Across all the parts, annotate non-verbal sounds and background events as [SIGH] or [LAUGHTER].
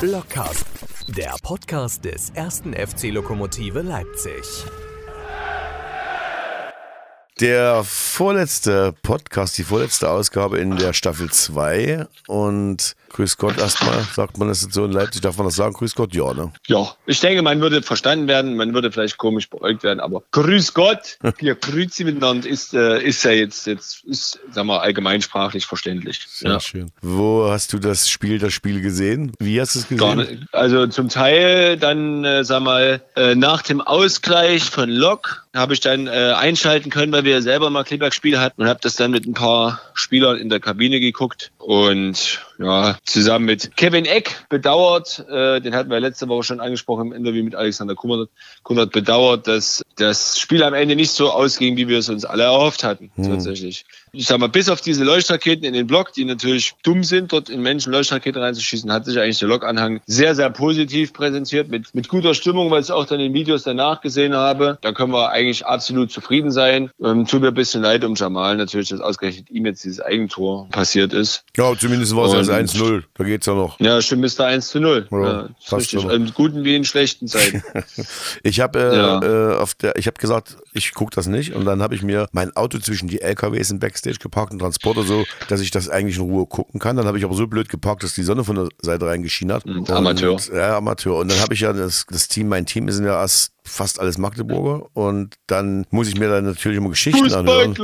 Blockcast, der Podcast des ersten FC Lokomotive Leipzig. Der vorletzte Podcast, die vorletzte Ausgabe in der Staffel 2 und Grüß Gott erstmal, sagt man das so in Leipzig, darf man das sagen? Grüß Gott, ja, ne? Ja, ich denke, man würde verstanden werden, man würde vielleicht komisch beäugt werden, aber Grüß Gott, [LAUGHS] grüßt sie miteinander, ist, äh, ist ja jetzt, jetzt ist, sagen wir, allgemeinsprachlich verständlich. Sehr ja. schön. Wo hast du das Spiel, das Spiel gesehen? Wie hast du es gesehen? Also zum Teil dann, äh, sag mal, äh, nach dem Ausgleich von Lok habe ich dann äh, einschalten können, weil wir selber mal Kleberg-Spiel hatten und habe das dann mit ein paar Spielern in der Kabine geguckt und ja, zusammen mit Kevin Eck bedauert, äh, den hatten wir letzte Woche schon angesprochen im Interview mit Alexander Kunnert, Kunnert bedauert, dass das Spiel am Ende nicht so ausging, wie wir es uns alle erhofft hatten, hm. tatsächlich. Ich sag mal, bis auf diese Leuchtraketen in den Block, die natürlich dumm sind, dort in Menschen Leuchtraketen reinzuschießen, hat sich eigentlich der Lokanhang sehr, sehr positiv präsentiert, mit, mit guter Stimmung, weil ich auch dann in den Videos danach gesehen habe. Da können wir eigentlich absolut zufrieden sein. Ähm, tut mir ein bisschen leid um Jamal natürlich, dass ausgerechnet ihm jetzt dieses Eigentor passiert ist. Ja, zumindest war es erst 1-0. Da geht's ja noch. Ja, stimmt, ist da 1 zu 0. Ja, ja richtig. In guten wie in schlechten Zeiten. [LAUGHS] ich habe äh, ja. äh, auf der, ich habe gesagt, ich gucke das nicht und dann habe ich mir mein Auto zwischen die LKWs im Backstage geparkt und Transporter so, dass ich das eigentlich in Ruhe gucken kann. Dann habe ich aber so blöd geparkt, dass die Sonne von der Seite reingeschienen hat. Mhm, Amateur. ja, Amateur. Und dann habe ich ja das, das Team, mein Team ist ja erst fast alles Magdeburger und dann muss ich mir dann natürlich immer Geschichten anhören.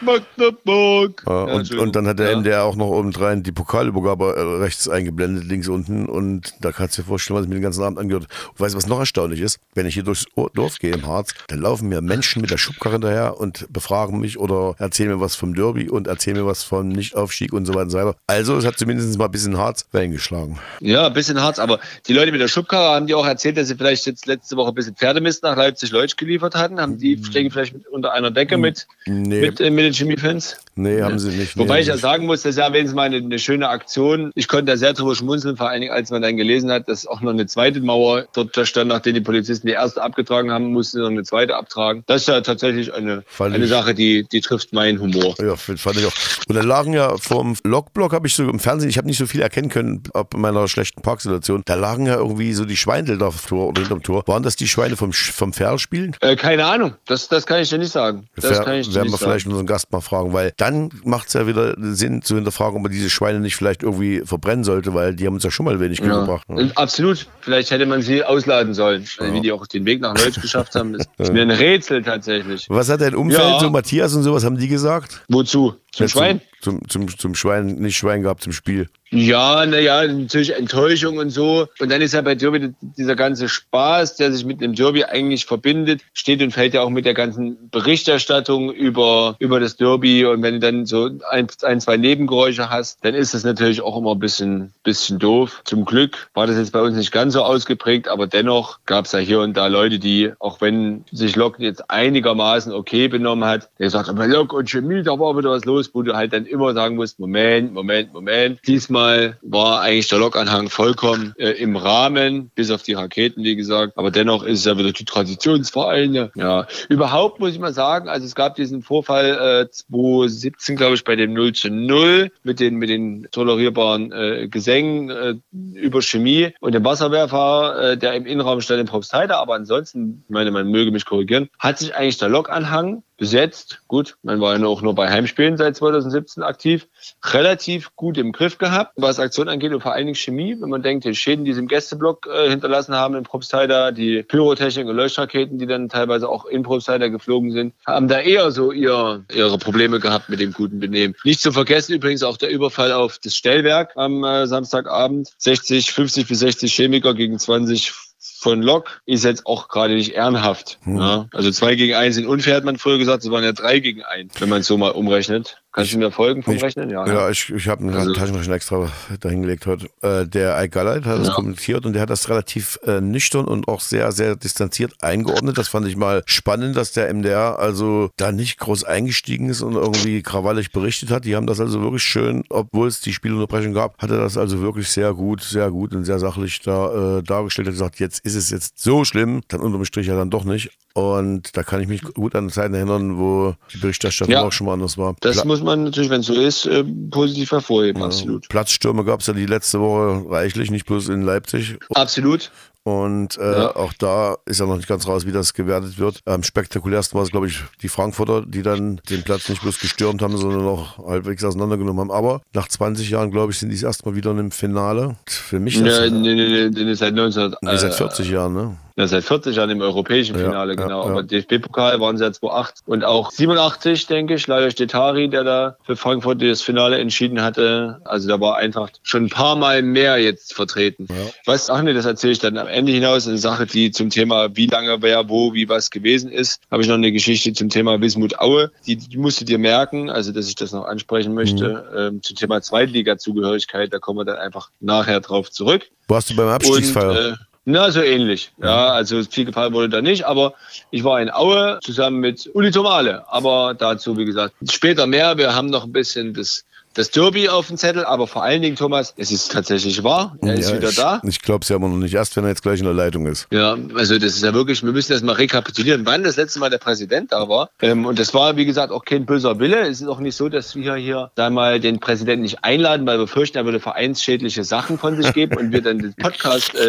Magdeburg. Ja, und, und dann hat der ja. MDR auch noch obendrein die Pokalübergabe äh, rechts eingeblendet, links unten und da kannst du dir vorstellen, was ich mir den ganzen Abend angehört Und weißt du, was noch erstaunlich ist? Wenn ich hier durchs Dorf gehe im Harz, dann laufen mir Menschen mit der Schubkarre hinterher und befragen mich oder erzählen mir was vom Derby und erzählen mir was vom Nichtaufstieg und so weiter und so weiter. Also es hat zumindest mal ein bisschen Harz eingeschlagen. Ja, ein bisschen Harz, aber die Leute mit der Schubkarre haben die auch erzählt, dass sie vielleicht jetzt letzte Woche ein bisschen Pferde Mist nach Leipzig-Leutsch geliefert hatten? Haben die, stecken vielleicht mit, unter einer Decke mit, nee. mit, äh, mit den Chemiefans? Nee, haben sie nicht. Wobei nee, ich ja sagen muss, das ist ja wenigstens mal eine, eine, schöne Aktion. Ich konnte da sehr drüber schmunzeln, vor allen Dingen, als man dann gelesen hat, dass auch noch eine zweite Mauer dort stand, nachdem die Polizisten die erste abgetragen haben, mussten sie noch eine zweite abtragen. Das ist ja tatsächlich eine, eine Sache, die, die trifft meinen Humor. Ja, fand ich auch. Und da lagen ja vom Lokblock, habe ich so im Fernsehen, ich habe nicht so viel erkennen können ab meiner schlechten Parksituation, da lagen ja irgendwie so die Schweine da vor oder hinterm Tor. Waren das die Schweine vom, vom Ferl spielen? Äh, keine Ahnung, das, das kann ich dir nicht sagen. Das Ver kann ich werden wir vielleicht unseren Gast mal fragen, weil dann macht es ja wieder Sinn zu hinterfragen, ob man diese Schweine nicht vielleicht irgendwie verbrennen sollte, weil die haben uns ja schon mal wenig ja. gebracht. Ne? Absolut. Vielleicht hätte man sie ausladen sollen, ja. wie die auch den Weg nach Deutsch geschafft haben. Das [LAUGHS] ist mir ein Rätsel tatsächlich. Was hat dein Umfeld, ja. so Matthias und sowas, haben die gesagt? Wozu? Zum Schwein? Zum, zum, zum Schwein, nicht Schwein gehabt, zum Spiel. Ja, naja, natürlich Enttäuschung und so. Und dann ist ja bei Derby dieser ganze Spaß, der sich mit dem Derby eigentlich verbindet, steht und fällt ja auch mit der ganzen Berichterstattung über, über das Derby. Und wenn du dann so ein, ein zwei Nebengeräusche hast, dann ist das natürlich auch immer ein bisschen, bisschen doof. Zum Glück war das jetzt bei uns nicht ganz so ausgeprägt, aber dennoch gab es ja hier und da Leute, die, auch wenn sich Lok jetzt einigermaßen okay benommen hat, der sagt, aber Lok und Chemie, da war wieder was los, wo du halt dann immer sagen musst, Moment, Moment, Moment. Diesmal Diesmal war eigentlich der Lokanhang vollkommen äh, im Rahmen, bis auf die Raketen, wie gesagt. Aber dennoch ist es ja wieder die Traditionsvereine. Ja, überhaupt muss ich mal sagen, also es gab diesen Vorfall äh, 2017, glaube ich, bei dem 0 zu 0 mit den, mit den tolerierbaren äh, Gesängen äh, über Chemie und dem Wasserwerfer, äh, der im Innenraum stand in Propstheide. Aber ansonsten, ich meine, man möge mich korrigieren, hat sich eigentlich der Lokanhang besetzt. Gut, man war ja auch nur bei Heimspielen seit 2017 aktiv. Relativ gut im Griff gehabt, was Aktion angeht und vor allen Dingen Chemie. Wenn man denkt, die Schäden, die sie im Gästeblock äh, hinterlassen haben in Propstheider, die Pyrotechnik und Leuchtraketen, die dann teilweise auch in Propstheider geflogen sind, haben da eher so ihr, ihre Probleme gehabt mit dem guten Benehmen. Nicht zu vergessen übrigens auch der Überfall auf das Stellwerk am äh, Samstagabend. 60, 50 bis 60 Chemiker gegen 20 von Lok ist jetzt auch gerade nicht ehrenhaft. Hm. Ja? Also zwei gegen eins sind unfair, hat man früher gesagt, es waren ja drei gegen eins, wenn man es so mal umrechnet. Kannst du mir folgen vom ich, Rechnen? Ja, ja, ich, ich habe einen also, Taschenrechner extra dahingelegt heute. Äh, der Ike Galleit hat das ja. kommentiert und der hat das relativ äh, nüchtern und auch sehr, sehr distanziert eingeordnet. Das fand ich mal spannend, dass der MDR also da nicht groß eingestiegen ist und irgendwie krawallig berichtet hat. Die haben das also wirklich schön, obwohl es die Spielunterbrechung gab, hat er das also wirklich sehr gut, sehr gut und sehr sachlich da äh, dargestellt. Er hat gesagt, jetzt ist es jetzt so schlimm, dann unterm Strich ja dann doch nicht. Und da kann ich mich gut an Zeiten erinnern, wo die Berichterstattung ja, auch schon mal anders war. Das muss muss man natürlich, wenn es so ist, äh, positiv hervorheben, ja, absolut. Platzstürme gab es ja die letzte Woche reichlich, nicht bloß in Leipzig. Absolut. Und äh, ja. auch da ist ja noch nicht ganz raus, wie das gewertet wird. Am spektakulärsten war es, glaube ich, die Frankfurter, die dann den Platz nicht bloß gestürmt haben, sondern auch halbwegs auseinandergenommen haben. Aber nach 20 Jahren, glaube ich, sind die erstmal wieder in einem Finale. Für mich. Nee, nee, nee, nee, seit 19. Nee, seit 40 äh, Jahren, ne? Ja, seit 40 Jahren im europäischen Finale, ja, genau. Ja, Aber DFB-Pokal waren sie ja 2008 und auch 87, denke ich, leider Stetari, der da für Frankfurt das Finale entschieden hatte. Also da war Eintracht schon ein paar Mal mehr jetzt vertreten. Was, ach nee, das erzähle ich dann am Ende hinaus. Eine Sache, die zum Thema, wie lange, wer, wo, wie was gewesen ist, habe ich noch eine Geschichte zum Thema Wismut Aue. Die, die musst du dir merken, also dass ich das noch ansprechen möchte. Mhm. Ähm, zum Thema Zweitliga-Zugehörigkeit, da kommen wir dann einfach nachher drauf zurück. Warst du beim Abstiegsfeier? Und, äh, na, so ähnlich. Ja, also viel gefallen wurde da nicht, aber ich war in Aue zusammen mit Uli Tomale. Aber dazu, wie gesagt, später mehr. Wir haben noch ein bisschen das das Derby auf dem Zettel, aber vor allen Dingen, Thomas, es ist tatsächlich wahr. Er ja, ist wieder ich, da. Ich glaube es ja immer noch nicht erst, wenn er jetzt gleich in der Leitung ist. Ja, also das ist ja wirklich, wir müssen das mal rekapitulieren, wann das letzte Mal der Präsident da war. Ähm, und das war, wie gesagt, auch kein böser Wille. Es ist auch nicht so, dass wir hier da mal den Präsidenten nicht einladen, weil wir fürchten, er würde vereinsschädliche Sachen von sich geben und wir dann den Podcast äh,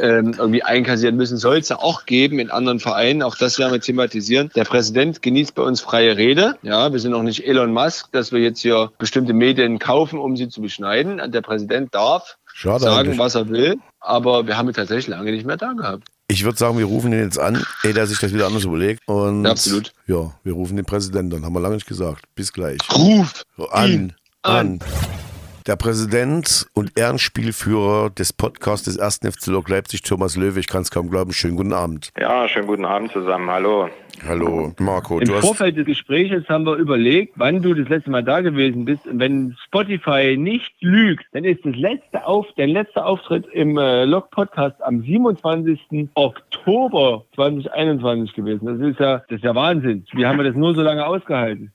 äh, irgendwie einkassieren müssen. Soll es ja auch geben in anderen Vereinen. Auch das werden wir thematisieren. Der Präsident genießt bei uns freie Rede. Ja, wir sind auch nicht Elon Musk, dass wir jetzt hier bestimmte Medien kaufen, um sie zu beschneiden. Der Präsident darf Schade sagen, eigentlich. was er will, aber wir haben ihn tatsächlich lange nicht mehr da gehabt. Ich würde sagen, wir rufen ihn jetzt an, ehe der sich das wieder anders überlegt. Und ja, absolut. Ja, wir rufen den Präsidenten an, haben wir lange nicht gesagt. Bis gleich. Ruf an. an. an. Der Präsident und Ehrenspielführer des Podcasts des 1. FC Lok Leipzig, Thomas Löwe, ich kann es kaum glauben, schönen guten Abend. Ja, schönen guten Abend zusammen, hallo. Hallo, Marco. Im Vorfeld des Gesprächs haben wir überlegt, wann du das letzte Mal da gewesen bist. Wenn Spotify nicht lügt, dann ist das letzte Auf, der letzte Auftritt im äh, Log-Podcast am 27. Oktober 2021 gewesen. Das ist ja, das ist ja Wahnsinn. Wie haben wir das nur so lange ausgehalten?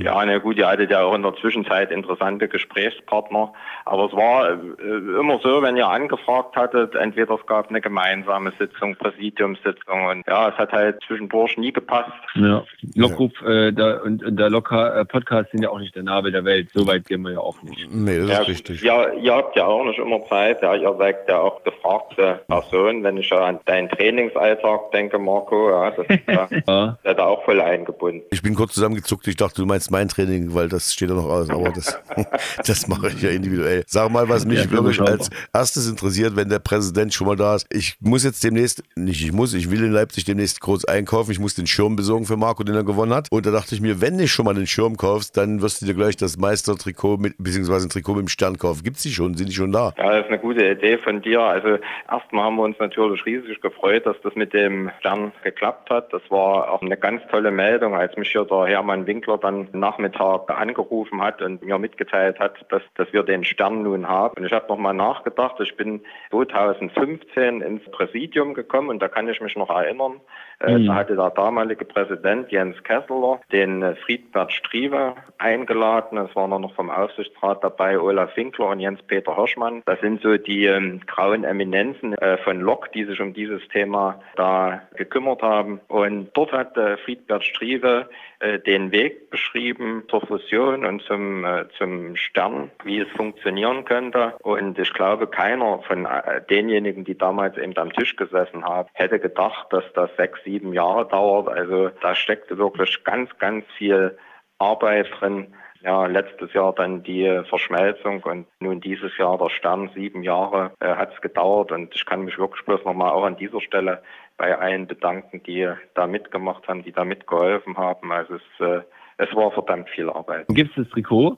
Ja, na gut, ihr hattet ja auch in der Zwischenzeit interessante Gesprächspartner. Aber es war äh, immer so, wenn ihr angefragt hattet, entweder es gab eine gemeinsame Sitzung, Präsidiumssitzung und ja, es hat halt zwischendurch nie gepasst. Ja, Lockruf äh, der, und, und der Locker äh, Podcast sind ja auch nicht der Nabel der Welt. So weit gehen wir ja auch nicht. Nee, das ja, ist richtig. Ja, ihr habt ja auch nicht immer Zeit. Ja, ihr seid ja auch gefragte Person. Wenn ich ja an deinen Trainingsalltag denke, Marco, ja, das ist ja, [LAUGHS] ja. da auch voll eingebunden. Ich bin kurz zusammengezuckt. Ich dachte, du meinst mein Training, weil das steht ja noch aus. Aber das, [LAUGHS] das mache ich ja individuell. Sag mal, was mich ja, wirklich als erstes interessiert, wenn der Präsident schon mal da ist. Ich muss jetzt demnächst, nicht ich muss, ich will in Leipzig demnächst kurz einkaufen. Ich muss den Schirm besorgen für Marco, den er gewonnen hat. Und da dachte ich mir, wenn du schon mal den Schirm kaufst, dann wirst du dir gleich das Meistertrikot mit, beziehungsweise ein Trikot mit dem Stern kaufen. Gibt es die schon? Sind die schon da? Ja, das ist eine gute Idee von dir. Also erstmal haben wir uns natürlich riesig gefreut, dass das mit dem Stern geklappt hat. Das war auch eine ganz tolle Meldung, als mich hier der Hermann Winkler dann Nachmittag angerufen hat und mir mitgeteilt hat, dass, dass wir den Stern nun haben. Und ich habe nochmal nachgedacht. Ich bin 2015 ins Präsidium gekommen und da kann ich mich noch erinnern. Mhm. Da hatte der damalige Präsident Jens Kessler den äh, Friedbert Striewe eingeladen. Es waren noch vom Aufsichtsrat dabei Olaf Winkler und Jens-Peter Hirschmann. Das sind so die ähm, grauen Eminenzen äh, von Lok, die sich um dieses Thema da gekümmert haben. Und dort hat äh, Friedbert Striewe äh, den Weg beschrieben zur Fusion und zum, äh, zum Stern, wie es funktionieren könnte. Und ich glaube, keiner von äh, denjenigen, die damals eben am Tisch gesessen haben, hätte gedacht, dass das sechs, sieben Jahre dauert. Also da steckte wirklich ganz, ganz viel Arbeit drin. Ja, letztes Jahr dann die Verschmelzung und nun dieses Jahr der Stern. Sieben Jahre äh, hat es gedauert und ich kann mich wirklich bloß nochmal auch an dieser Stelle bei allen bedanken, die da mitgemacht haben, die da mitgeholfen haben. Also es, äh, es war verdammt viel Arbeit. Gibt es das Trikot?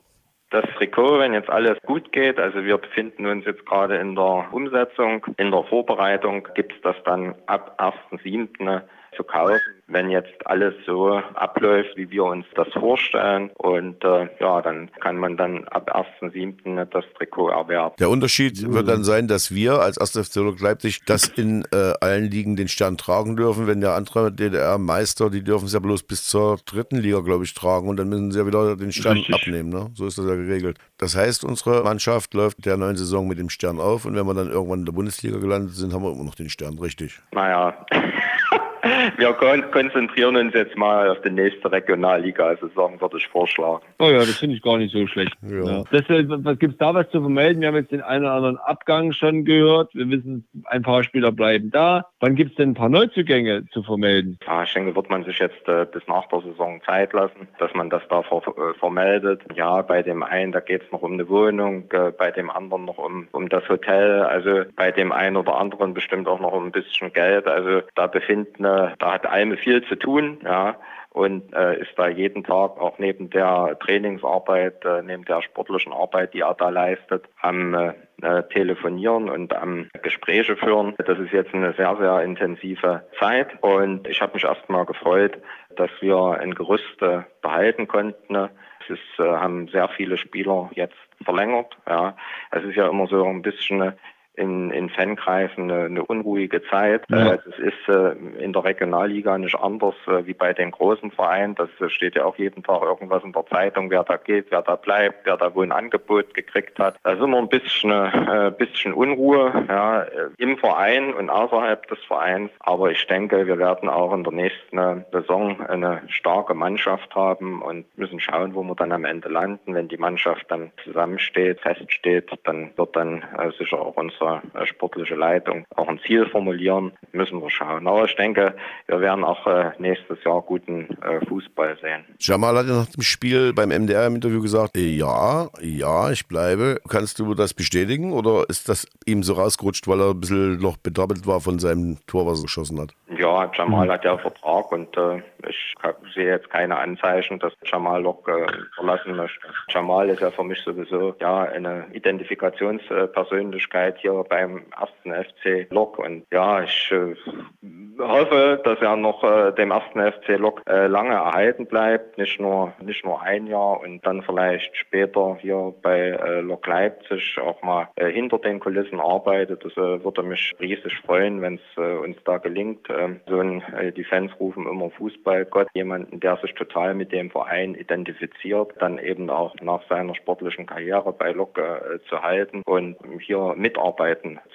Das Trikot, wenn jetzt alles gut geht, also wir befinden uns jetzt gerade in der Umsetzung, in der Vorbereitung, gibt es das dann ab 1.7. zu kaufen wenn jetzt alles so abläuft, wie wir uns das vorstellen. Und äh, ja, dann kann man dann ab 1.7. das Trikot erwerben. Der Unterschied mhm. wird dann sein, dass wir als 1. FC Leipzig das in äh, allen Ligen den Stern tragen dürfen. Wenn der andere DDR-Meister, die dürfen es ja bloß bis zur dritten Liga, glaube ich, tragen und dann müssen sie ja wieder den Stern Richtig. abnehmen. Ne? So ist das ja geregelt. Das heißt, unsere Mannschaft läuft der neuen Saison mit dem Stern auf und wenn wir dann irgendwann in der Bundesliga gelandet sind, haben wir immer noch den Stern, richtig? Naja. [LAUGHS] wir konzentrieren uns jetzt mal auf die nächste Regionalliga-Saison, würde ich vorschlagen. Oh ja, das finde ich gar nicht so schlecht. Ja. Ja. Das, äh, was gibt es da was zu vermelden? Wir haben jetzt den einen oder anderen Abgang schon gehört. Wir wissen, ein paar Spieler bleiben da. Wann gibt es denn ein paar Neuzugänge zu vermelden? Ja, ich denke, wird man sich jetzt äh, bis nach der Saison Zeit lassen, dass man das da ver äh, vermeldet. Ja, bei dem einen, da geht es noch um eine Wohnung, äh, bei dem anderen noch um, um das Hotel, also bei dem einen oder anderen bestimmt auch noch um ein bisschen Geld. Also da befinden, da hat Alme viel zu tun, ja und äh, ist da jeden Tag auch neben der Trainingsarbeit, äh, neben der sportlichen Arbeit, die er da leistet, am äh, äh Telefonieren und am Gespräche führen. Das ist jetzt eine sehr, sehr intensive Zeit und ich habe mich erstmal gefreut, dass wir ein Gerüst äh, behalten konnten. Es ist, äh, haben sehr viele Spieler jetzt verlängert. Ja. Es ist ja immer so ein bisschen in, in Fankreisen eine, eine unruhige Zeit. Ja. Äh, das ist äh, in der Regionalliga nicht anders äh, wie bei den großen Vereinen. Das steht ja auch jeden Tag irgendwas in der Zeitung, wer da geht, wer da bleibt, wer da wohl ein Angebot gekriegt hat. Da ist immer ein bisschen, äh, bisschen Unruhe ja, im Verein und außerhalb des Vereins. Aber ich denke, wir werden auch in der nächsten Saison eine starke Mannschaft haben und müssen schauen, wo wir dann am Ende landen. Wenn die Mannschaft dann zusammensteht, feststeht, dann wird dann äh, sicher auch unser unsere äh, sportliche Leitung auch ein Ziel formulieren, müssen wir schauen. Aber ich denke, wir werden auch äh, nächstes Jahr guten äh, Fußball sehen. Jamal hat ja nach dem Spiel beim MDR im Interview gesagt, ja, ja, ich bleibe. Kannst du das bestätigen oder ist das ihm so rausgerutscht, weil er ein bisschen noch bedoppelt war von seinem Tor, was er geschossen hat? Ja, Jamal mhm. hat ja Vertrag und äh, ich sehe jetzt keine Anzeichen, dass Jamal Lok äh, verlassen möchte. Jamal ist ja für mich sowieso ja eine Identifikationspersönlichkeit hier beim ersten FC Lok und ja, ich äh, hoffe, dass er noch äh, dem ersten FC Lok äh, lange erhalten bleibt, nicht nur nicht nur ein Jahr und dann vielleicht später hier bei äh, Lok Leipzig auch mal äh, hinter den Kulissen arbeitet. Das äh, würde mich riesig freuen, wenn es uns da gelingt. Ähm, so ein, die Fans rufen immer Fußballgott, jemanden, der sich total mit dem Verein identifiziert, dann eben auch nach seiner sportlichen Karriere bei Lok zu halten und hier mitarbeiten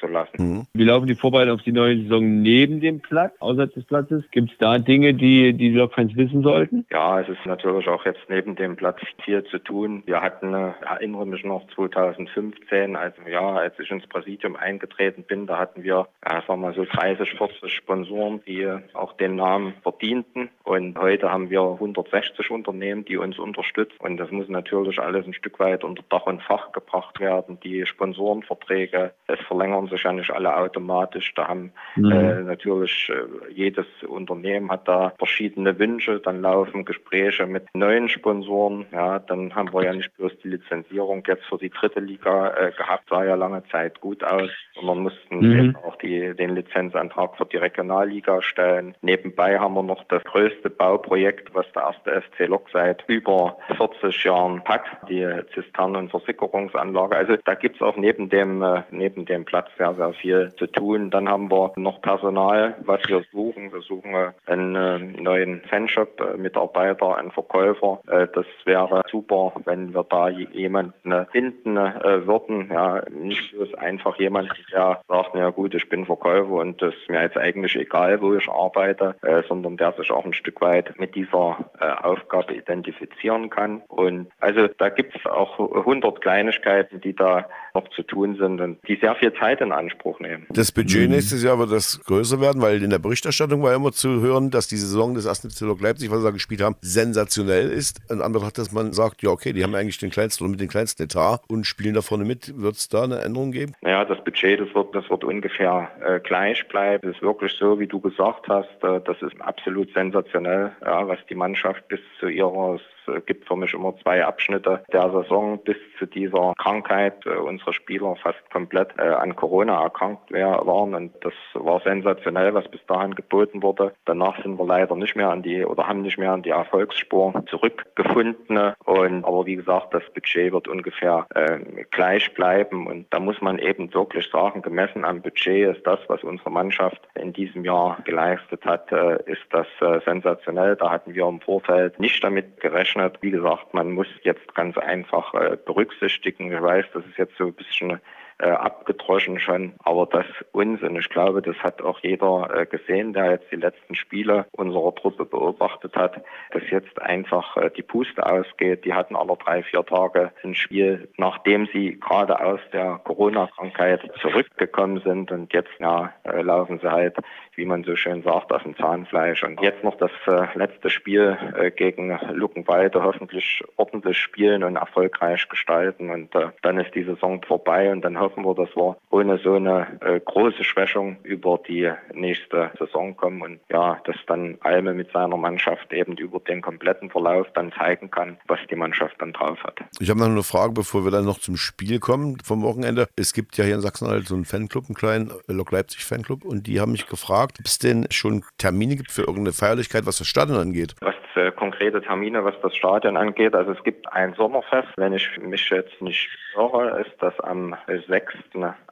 zu lassen. Mhm. Wie laufen die Vorbereitungen auf die neue Saison neben dem Platz, außerhalb des Platzes? Gibt es da Dinge, die die Lok-Fans wissen sollten? Ja, es ist natürlich auch jetzt neben dem Platz viel zu tun. Wir hatten, erinnere mich noch 2015, also ja, als ich ins Präsidium eingetreten bin, da hatten wir, ja, sagen wir mal so 30, 40 Sponsoren, die auch den Namen verdienten. Und heute haben wir 160 Unternehmen, die uns unterstützen. Und das muss natürlich alles ein Stück weit unter Dach und Fach gebracht werden. Die Sponsorenverträge, es verlängern sich ja nicht alle automatisch. Da haben mhm. äh, natürlich äh, jedes Unternehmen hat da verschiedene Wünsche. Dann laufen Gespräche mit neuen Sponsoren. Ja, dann haben wir ja nicht bloß die Lizenzierung jetzt für die dritte Liga äh, gehabt, sah ja lange Zeit gut aus, sondern mussten mhm. auch die, den Lizenzantrag für die Regionalliga stellen. Nebenbei haben wir noch das größte Bauprojekt, was der erste FC Lok seit über 40 Jahren hat, die Zisternen- und Versickerungsanlage. Also da gibt es auch neben dem, äh, neben dem Platz sehr, sehr viel zu tun. Dann haben wir noch Personal, was wir suchen. Wir suchen äh, einen äh, neuen Fanshop-Mitarbeiter, einen Verkäufer. Das wäre super, wenn wir da jemanden finden würden. Ja, nicht bloß einfach jemand, der sagt, ja gut, ich bin Verkäufer und das ist mir jetzt eigentlich egal, wo ich arbeite, äh, sondern der sich auch ein Stück weit mit dieser äh, Aufgabe identifizieren kann. Und also da gibt es auch 100 Kleinigkeiten, die da noch zu tun sind und die sehr viel Zeit in Anspruch nehmen. Das Budget mhm. nächstes Jahr wird das größer werden, weil in der Berichterstattung war immer zu hören, dass die Saison des 1. FC Leipzig, was sie da gespielt haben, sensationell ist. In Anbetracht, dass man sagt, ja okay, die haben eigentlich den kleinsten oder mit dem kleinsten Etat und spielen da vorne mit. Wird es da eine Änderung geben? Naja, das Budget, das wird, das wird ungefähr äh, gleich bleiben. Es ist wirklich so, wie du gesagt hast, äh, das ist absolut sensationell, ja, was die Mannschaft bis zu ihrer gibt für mich immer zwei Abschnitte der Saison bis zu dieser Krankheit. Äh, unsere Spieler fast komplett äh, an Corona erkrankt waren und das war sensationell, was bis dahin geboten wurde. Danach sind wir leider nicht mehr an die oder haben nicht mehr an die Erfolgsspur zurückgefunden. Und aber wie gesagt, das Budget wird ungefähr äh, gleich bleiben und da muss man eben wirklich sagen, gemessen am Budget ist das, was unsere Mannschaft in diesem Jahr geleistet hat, äh, ist das äh, sensationell. Da hatten wir im Vorfeld nicht damit gerechnet gerechnet. Wie gesagt, man muss jetzt ganz einfach äh, berücksichtigen. Ich weiß, das ist jetzt so ein bisschen äh, abgedroschen schon. Aber das Unsinn, ich glaube, das hat auch jeder äh, gesehen, der jetzt die letzten Spiele unserer Truppe beobachtet hat, dass jetzt einfach die Puste ausgeht. Die hatten alle drei, vier Tage ein Spiel, nachdem sie gerade aus der Corona-Krankheit zurückgekommen sind und jetzt ja, laufen sie halt wie man so schön sagt, auf dem Zahnfleisch. Und jetzt noch das äh, letzte Spiel äh, gegen Luckenwalde hoffentlich ordentlich spielen und erfolgreich gestalten. Und äh, dann ist die Saison vorbei und dann hoffen wir, dass wir ohne so eine äh, große Schwächung über die nächste Saison kommen und ja, dass dann Alme mit seiner Mannschaft eben über den kompletten Verlauf dann zeigen kann, was die Mannschaft dann drauf hat. Ich habe noch eine Frage, bevor wir dann noch zum Spiel kommen vom Wochenende. Es gibt ja hier in Sachsen-Anhalt so einen Fanclub, einen kleinen Lok Leipzig Fanclub und die haben mich gefragt, gefragt, ob es denn schon Termine gibt für irgendeine Feierlichkeit, was das Stadion angeht. Was äh, konkrete Termine, was das Stadion angeht, also es gibt ein Sommerfest, wenn ich mich jetzt nicht irre, ist das am 6.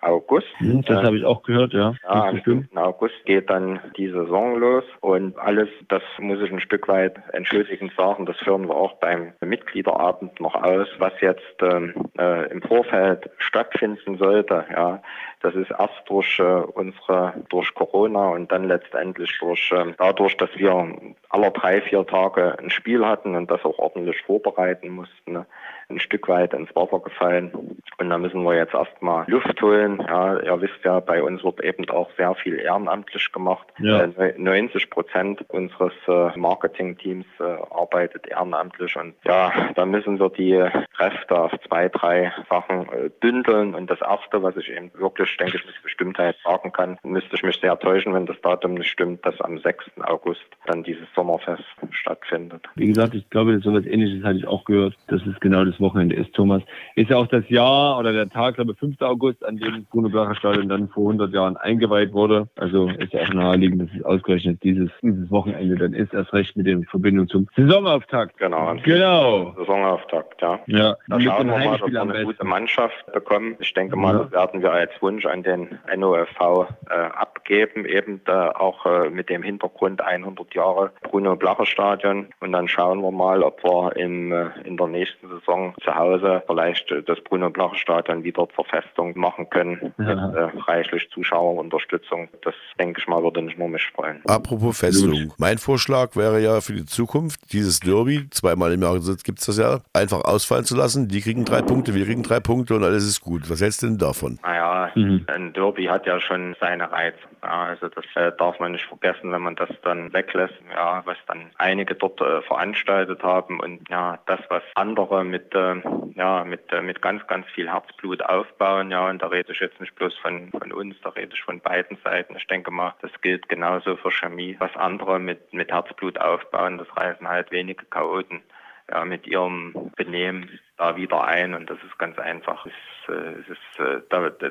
August. Hm, das äh, habe ich auch gehört, ja. ja am 6. August geht dann die Saison los und alles, das muss ich ein Stück weit entschuldigend sagen, das führen wir auch beim Mitgliederabend noch aus, was jetzt ähm, äh, im Vorfeld stattfinden sollte. Ja, das ist erst durch äh, unsere, durch Corona und dann letztendlich durch, äh, dadurch, dass wir aller drei, vier Tage ein Spiel hatten und das auch ordentlich vorbereiten mussten. Ein Stück weit ins Wasser gefallen. Und da müssen wir jetzt erstmal Luft holen. Ja, ihr wisst ja, bei uns wird eben auch sehr viel ehrenamtlich gemacht. Ja. 90 äh, Prozent unseres äh, Marketingteams äh, arbeitet ehrenamtlich. Und ja, da müssen wir die Kräfte auf zwei, drei Sachen bündeln. Und das Erste, was ich eben wirklich, denke ich, mit Bestimmtheit sagen kann, müsste ich mich sehr täuschen, wenn das Datum nicht stimmt, dass am 6. August dann dieses Sommerfest stattfindet. Wie gesagt, ich glaube, so etwas Ähnliches hatte ich auch gehört. Das ist genau das das Wochenende ist, Thomas. Ist ja auch das Jahr oder der Tag, glaube ich, 5. August, an dem Bruno Blacher Stadion dann vor 100 Jahren eingeweiht wurde. Also ist ja auch naheliegend, dass es ausgerechnet dieses, dieses Wochenende dann ist, erst recht mit der Verbindung zum Saisonauftakt. Genau. Genau. Saisonauftakt, ja. Ja. Da schauen wir mal, dass wir eine gute Mannschaft bekommen. Ich denke mal, ja. das werden wir als Wunsch an den NOFV äh, abgeben, eben da auch äh, mit dem Hintergrund 100 Jahre Bruno Blacher Stadion. Und dann schauen wir mal, ob wir im, äh, in der nächsten Saison zu Hause vielleicht das Bruno Blacher Stadion wieder zur Festung machen können ja. mit äh, reichlich Zuschauerunterstützung. Das denke ich mal würde nicht nur mich freuen. Apropos Festung. Mein Vorschlag wäre ja für die Zukunft, dieses Derby, zweimal im Jahr gibt es das ja, einfach ausfallen zu lassen. Die kriegen drei Punkte, wir kriegen drei Punkte und alles ist gut. Was hältst du denn davon? Naja, mhm. ein Derby hat ja schon seine Reize. Ja, also das äh, darf man nicht vergessen, wenn man das dann weglässt, ja, was dann einige dort äh, veranstaltet haben und ja, das, was andere mit äh, ja, mit, äh, mit ganz, ganz viel Herzblut aufbauen. Ja, und da rede ich jetzt nicht bloß von, von uns, da rede ich von beiden Seiten. Ich denke mal, das gilt genauso für Chemie. Was andere mit, mit Herzblut aufbauen, das reißen halt wenige Chaoten ja, mit ihrem Benehmen da wieder ein und das ist ganz einfach. Es, äh, es ist, äh,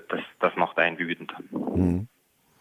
das, das macht einen wütend. Mhm.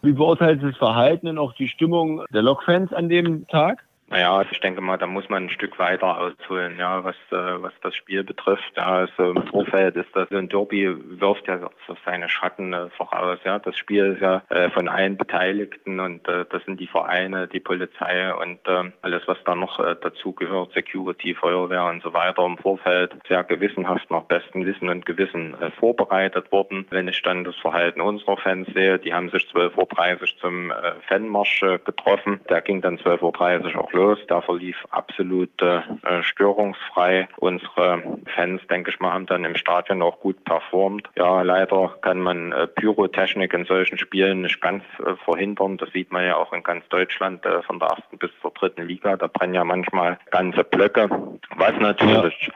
Wie beurteilt das Verhalten und auch die Stimmung der Lokfans an dem Tag? Naja, also ich denke mal, da muss man ein Stück weiter ausholen, ja, was, äh, was das Spiel betrifft. Ja, also im Vorfeld ist das, so ein Derby wirft ja so seine Schatten äh, voraus, ja. Das Spiel ist ja äh, von allen Beteiligten und äh, das sind die Vereine, die Polizei und äh, alles, was da noch äh, dazu gehört, Security, Feuerwehr und so weiter im Vorfeld sehr gewissenhaft nach bestem Wissen und Gewissen äh, vorbereitet worden. Wenn ich dann das Verhalten unserer Fans sehe, die haben sich 12.30 Uhr zum äh, Fanmarsch äh, getroffen. Der ging dann 12.30 Uhr auch los los. Der verlief absolut äh, störungsfrei. Unsere Fans, denke ich mal, haben dann im Stadion auch gut performt. Ja, leider kann man äh, Pyrotechnik in solchen Spielen nicht ganz äh, verhindern. Das sieht man ja auch in ganz Deutschland äh, von der ersten bis zur dritten Liga. Da brennen ja manchmal ganze Blöcke, was natürlich ja.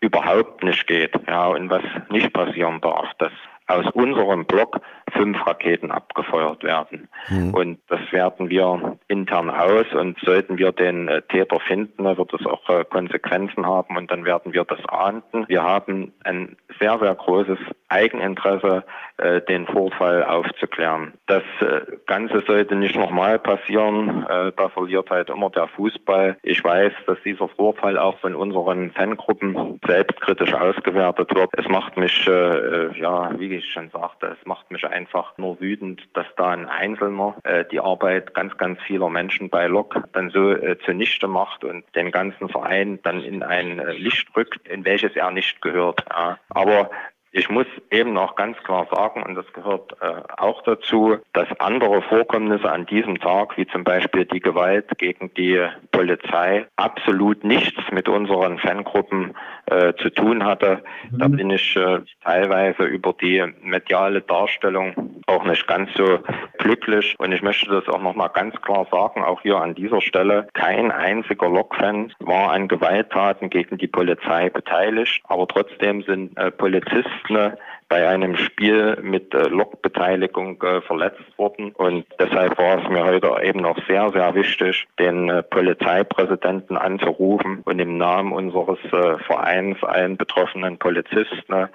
überhaupt nicht geht. Ja, und was nicht passieren darf, dass aus unserem Block fünf Raketen abgefeuert werden. Mhm. Und das werten wir intern aus und sollten wir den äh, Täter finden, dann wird es auch äh, Konsequenzen haben und dann werden wir das ahnden. Wir haben ein sehr, sehr großes Eigeninteresse, äh, den Vorfall aufzuklären. Das äh, Ganze sollte nicht nochmal passieren. Äh, da verliert halt immer der Fußball. Ich weiß, dass dieser Vorfall auch von unseren Fangruppen selbstkritisch ausgewertet wird. Es macht mich, äh, äh, ja, wie ich schon sagte, es macht mich einfach nur wütend, dass da ein Einzelner äh, die Arbeit ganz, ganz vieler Menschen bei Lok dann so zunichte macht und den ganzen Verein dann in ein Licht rückt, in welches er nicht gehört. Ja. Aber Ich muss eben auch ganz klar sagen, und das gehört äh, auch dazu, dass andere Vorkommnisse an diesem Tag, wie zum Beispiel die Gewalt gegen die Polizei, absolut nichts mit unseren Fangruppen äh, zu tun hatte. Mhm. Da bin ich äh, teilweise über die mediale Darstellung auch nicht ganz so glücklich. Und ich möchte das auch nochmal ganz klar sagen, auch hier an dieser Stelle, kein einziger Lokfan war an Gewalttaten gegen die Polizei beteiligt, aber trotzdem sind äh, Polizisten bei einem Spiel mit äh, Lokbeteiligung äh, verletzt worden. Und deshalb war es mir heute eben auch sehr, sehr wichtig, den äh, Polizeipräsidenten anzurufen und im Namen unseres Vereins allen betroffenen Polizisten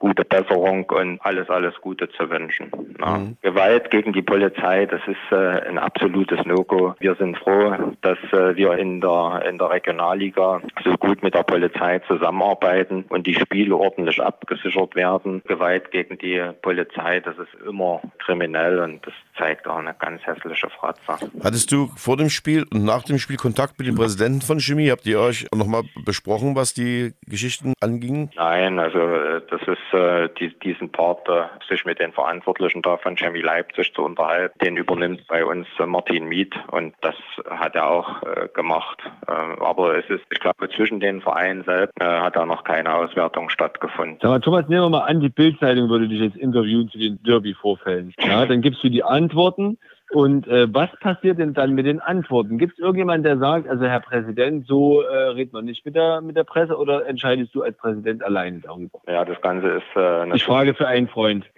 gute Besserung und alles, alles Gute zu wünschen. Ja. Mhm. Gewalt gegen die Polizei, das ist äh, ein absolutes No-Go. Wir sind froh, dass äh, wir in der, in der Regionalliga so gut mit der Polizei zusammenarbeiten und die Spiele ordentlich abgesichert werden. Gewalt gegen die Polizei, das ist immer kriminell und das zeigt auch eine ganz hässliche Fratze. Hattest du vor dem Spiel und nach dem Spiel Kontakt mit dem Präsidenten von Chemie? Habt ihr euch nochmal besprochen, was die Geschichten anging? Nein, also äh, das ist äh, die, diesen Part, äh, sich mit den Verantwortlichen da von Chemie Leipzig zu unterhalten. Den übernimmt bei uns äh, Martin Miet und das hat er auch äh, gemacht. Äh, aber es ist, ich glaube, zwischen den Vereinen selbst äh, hat da noch keine Auswertung stattgefunden. Sag mal, Thomas, nehmen wir mal an, die Bildzeitung würde dich jetzt interviewen zu den Derby-Vorfällen. Ja, dann gibst du die Antworten und äh, was passiert denn dann mit den Antworten? Gibt es irgendjemanden, der sagt, also Herr Präsident, so äh, redet man nicht mit der, mit der Presse oder entscheidest du als Präsident alleine darüber? Ja, das Ganze ist. Äh, ich frage für einen Freund. [LAUGHS]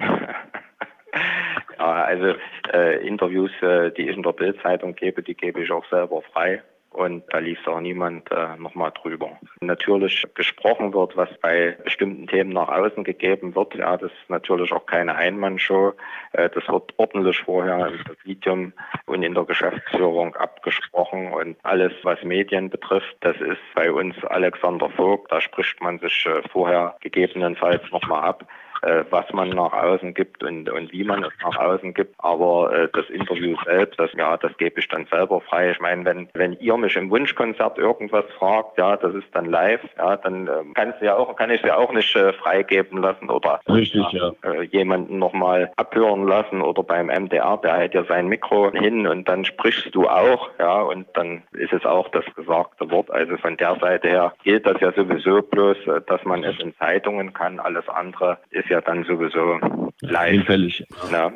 ja, also äh, Interviews, äh, die ich in der Bildzeitung gebe, die gebe ich auch selber frei und da liest auch niemand äh, nochmal drüber. Natürlich gesprochen wird, was bei bestimmten Themen nach außen gegeben wird. Ja, das ist natürlich auch keine Einmannshow. Äh, das wird ordentlich vorher im Präsidium und in der Geschäftsführung abgesprochen und alles, was Medien betrifft, das ist bei uns Alexander Vogt. Da spricht man sich äh, vorher gegebenenfalls nochmal ab äh, was man nach außen gibt und, und wie man es nach außen gibt. Aber äh, das Interview selbst, das, ja, das gebe ich dann selber frei. Ich meine, wenn, wenn ihr mich im Wunschkonzert irgendwas fragt, ja, das ist dann live, ja, dann äh, kannst du ja auch, kann ich ja auch nicht äh, freigeben lassen oder Richtig, ja. äh, jemanden nochmal abhören lassen oder beim MDR, der hält ja sein Mikro hin und dann sprichst du auch, ja, und dann ist es auch das gesagte Wort. Also von der Seite her gilt das ja sowieso bloß, äh, dass man es in Zeitungen kann. Alles andere ist ja dann sowieso live. Hinfällig. Ja,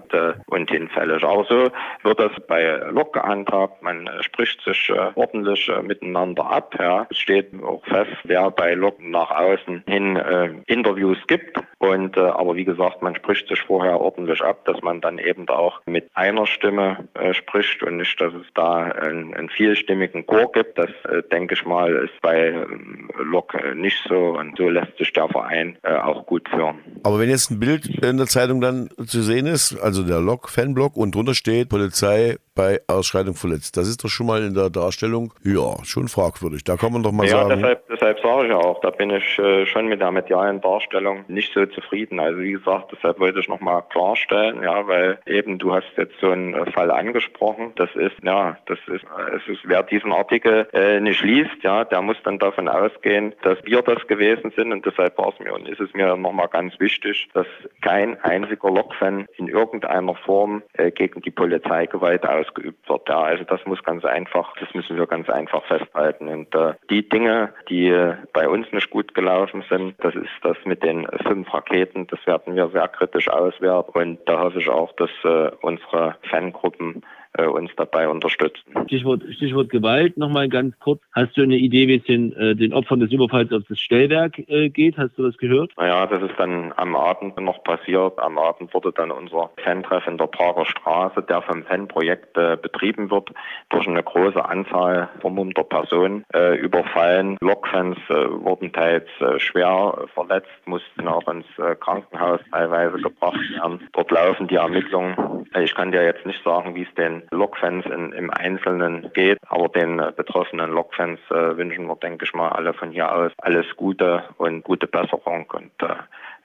und hinfällig. Auch so wird das bei Lok gehandhabt. Man äh, spricht sich äh, ordentlich äh, miteinander ab. Ja. Es steht auch fest, wer bei Lok nach außen hin äh, Interviews gibt. Und aber wie gesagt, man spricht sich vorher ordentlich ab, dass man dann eben auch mit einer Stimme spricht und nicht, dass es da einen, einen vielstimmigen Chor gibt. Das denke ich mal ist bei ähm, Lok nicht so und so lässt sich der Verein auch gut führen. Aber wenn jetzt ein Bild in der Zeitung dann zu sehen ist, also der Lok, Fanblock und drunter steht Polizei bei Ausschreitung verletzt. Das ist doch schon mal in der Darstellung, ja, schon fragwürdig. Da kann man doch mal ja, sagen. Deshalb, deshalb sage ich auch, da bin ich äh, schon mit der medialen Darstellung nicht so zufrieden. Also wie gesagt, deshalb wollte ich nochmal klarstellen, ja, weil eben du hast jetzt so einen äh, Fall angesprochen. Das ist, ja, das ist, es ist, wer diesen Artikel äh, nicht liest, ja, der muss dann davon ausgehen, dass wir das gewesen sind und deshalb war es mir und ist es mir nochmal ganz wichtig, dass kein einziger Lokfan in irgendeiner Form äh, gegen die Polizeigewalt aus ausgeübt wird. Ja, also das muss ganz einfach, das müssen wir ganz einfach festhalten. Und äh, die Dinge, die äh, bei uns nicht gut gelaufen sind, das ist das mit den fünf Raketen, das werden wir sehr kritisch auswerten. Und da hoffe ich auch, dass äh, unsere Fangruppen äh, uns dabei unterstützen. Stichwort, Stichwort Gewalt nochmal ganz kurz. Hast du eine Idee, wie es den, äh, den Opfern des Überfalls auf das Stellwerk äh, geht? Hast du das gehört? Naja, das ist dann am Abend noch passiert. Am Abend wurde dann unser Fantreff in der Prager Straße, der vom Fanprojekt äh, betrieben wird, durch eine große Anzahl vermummter Personen äh, überfallen. Lokfans äh, wurden teils äh, schwer verletzt, mussten auch ins äh, Krankenhaus teilweise gebracht werden. Dort laufen die Ermittlungen. Ich kann dir jetzt nicht sagen, wie es den Lokfans im Einzelnen geht. Aber den äh, betroffenen Lokfans äh, wünschen wir, denke ich mal, alle von hier aus alles Gute und gute Besserung. Und äh,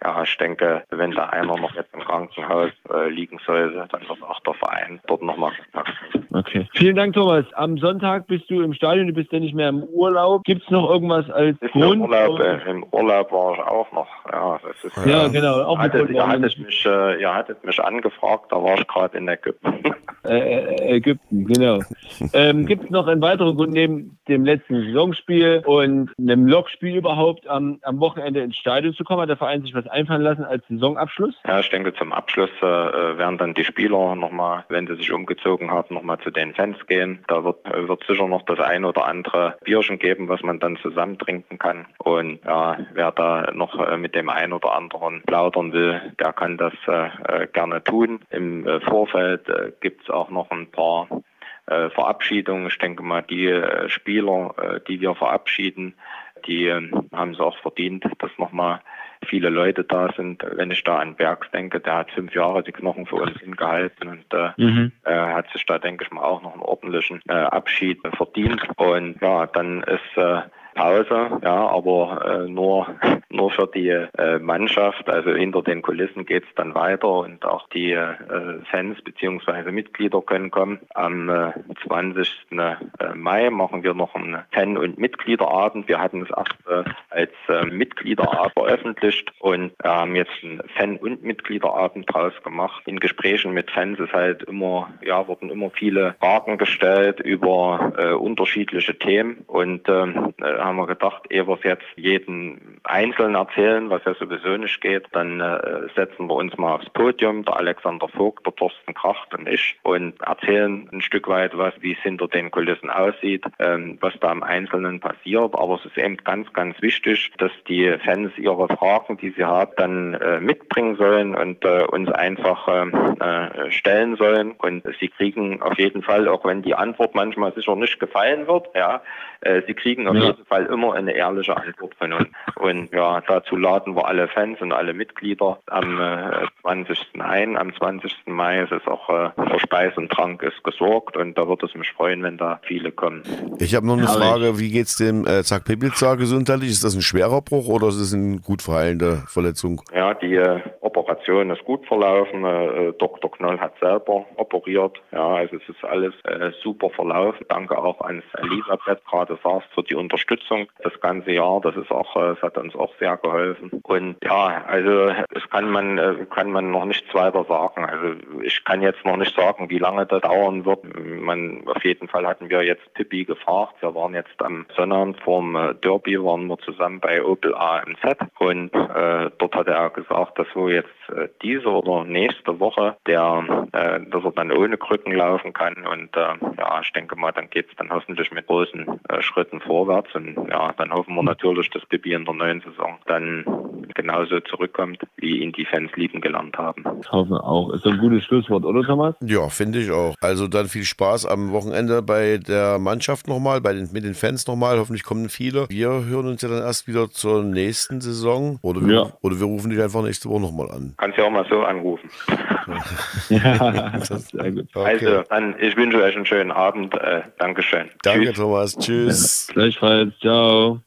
ja, ich denke, wenn da einer noch jetzt im Krankenhaus äh, liegen sollte, dann wird auch der Verein dort nochmal Kontakt Okay. Vielen Dank, Thomas. Am Sonntag bist du im Stadion, du bist ja nicht mehr im Urlaub. Gibt es noch irgendwas als ist Grund? Im Urlaub, äh, Im Urlaub war ich auch noch. Ja, das ist, ja, äh, genau. Auch hattet, ihr, hattet mich, äh, ihr hattet mich angefragt, da war ich gerade in Ägypten. [LAUGHS] Äh, Ägypten, genau. ähm, Gibt es noch einen weiteren Grund neben dem letzten Saisonspiel und einem Lokspiel überhaupt am, am Wochenende ins Stadion zu kommen? Hat der Verein sich was einfallen lassen als Saisonabschluss? Ja, ich denke, zum Abschluss äh, werden dann die Spieler nochmal, wenn sie sich umgezogen haben, nochmal zu den Fans gehen. Da wird, wird sicher noch das ein oder andere Bierchen geben, was man dann zusammen trinken kann. Und ja, wer da noch äh, mit dem einen oder anderen plaudern will, der kann das äh, äh gerne tun. Im äh, Vorfeld äh, gibt es auch noch ein paar Verabschiedungen. Ich denke mal, die Spieler, die wir verabschieden, die ähm, haben es auch verdient, dass nochmal viele Leute da sind. Wenn ich da an Bergs denke, der hat fünf Jahre die Knochen für uns hingehalten und äh, mhm. äh, hat sich da, denke ich mal, auch noch einen ordentlichen äh, Abschied verdient. Und ja, dann ist äh, Pause, ja, aber äh, nur, [LAUGHS] nur für die äh, Mannschaft. Also hinter den Kulissen geht es dann weiter und auch die äh, Fans bzw. Mitglieder können kommen. Am äh, 20. Äh, Mai machen wir noch einen Fan- und Mitgliederabend. Wir hatten es erst äh, als äh, Mitgliederabend veröffentlicht und haben jetzt einen Fan- und Mitgliederabend draus gemacht. In Gesprächen mit Fans ist halt immer, ja, wurden immer viele Fragen gestellt über äh, unterschiedliche Themen und ähm, äh, haben wir gedacht, ehe wir es jetzt jeden einzeln erzählen, was ja sowieso nicht geht, dann äh, setzen wir uns mal aufs Podium, der Alexander Vogt, der Thorsten Kracht und ich und erzählen ein Stück weit was, wie es hinter den Kulissen aussieht, ähm, was da im Einzelnen passiert. Aber es ist eben ganz, ganz wichtig, dass die Fans ihre Fragen, die sie haben, dann äh, mitbringen sollen und äh, uns einfach ähm, äh, stellen sollen. Und sie kriegen auf jeden Fall, auch wenn die Antwort manchmal sicher nicht gefallen wird, ja, äh, sie kriegen auf ja. jeden Fall immer eine ehrliche Antwort von uns. [LAUGHS] Und ja, dazu laden wir alle Fans und alle Mitglieder am äh, 20. ein. Am 20. Mai ist es auch äh, für Speis und Trank ist gesorgt und da würde es mich freuen, wenn da viele kommen. Ich habe noch eine Herrlich. Frage, wie geht es dem äh, Zack Pipica gesundheitlich? Ist das ein schwerer Bruch oder ist es eine gut verheilende Verletzung? Ja, die äh, Operation ist gut verlaufen. Äh, äh Dr. Knoll hat selber operiert. Ja, also es ist alles äh, super verlaufen. Danke auch ans Elisabeth, gerade sagst, für die Unterstützung das ganze Jahr. Das ist auch, es hat uns auch sehr geholfen. Und ja, also es kann man, äh, kann man noch nichts weiter sagen. Also ich kann jetzt noch nicht sagen, wie lange das dauern wird. Man, auf jeden Fall hatten wir jetzt Pippi gefragt. Wir waren jetzt am Sonnabend vorm äh, Derby, waren wir zusammen bei Opel AMZ und äh, dort hat er gesagt, dass wo jetzt äh, diese oder nächste Woche der, äh, dass er dann ohne Krücken laufen kann und äh, ja, ich denke mal, dann geht es dann hoffentlich mit großen äh, Schritten vorwärts und ja, dann hoffen wir natürlich, dass Bibi in der neuen Saison dann genauso zurückkommt, wie ihn die Fans lieben gelernt haben. Ich hoffe auch. Ist ein gutes Schlusswort, oder Thomas? Ja, finde ich auch. Also dann viel Spaß am Wochenende bei der Mannschaft nochmal, bei den, mit den Fans nochmal. Hoffentlich kommen viele. Wir hören uns ja dann erst wieder zur nächsten Saison. Oder wir, ja. oder wir rufen dich einfach nächste Woche nochmal an. Kannst ja auch mal so anrufen. [LAUGHS] ja, sehr gut. Okay. Also, dann, ich wünsche euch einen schönen Abend. Äh, Dankeschön. Danke, Tschüss. Thomas. Tschüss. Ja, gleichfalls. Ciao.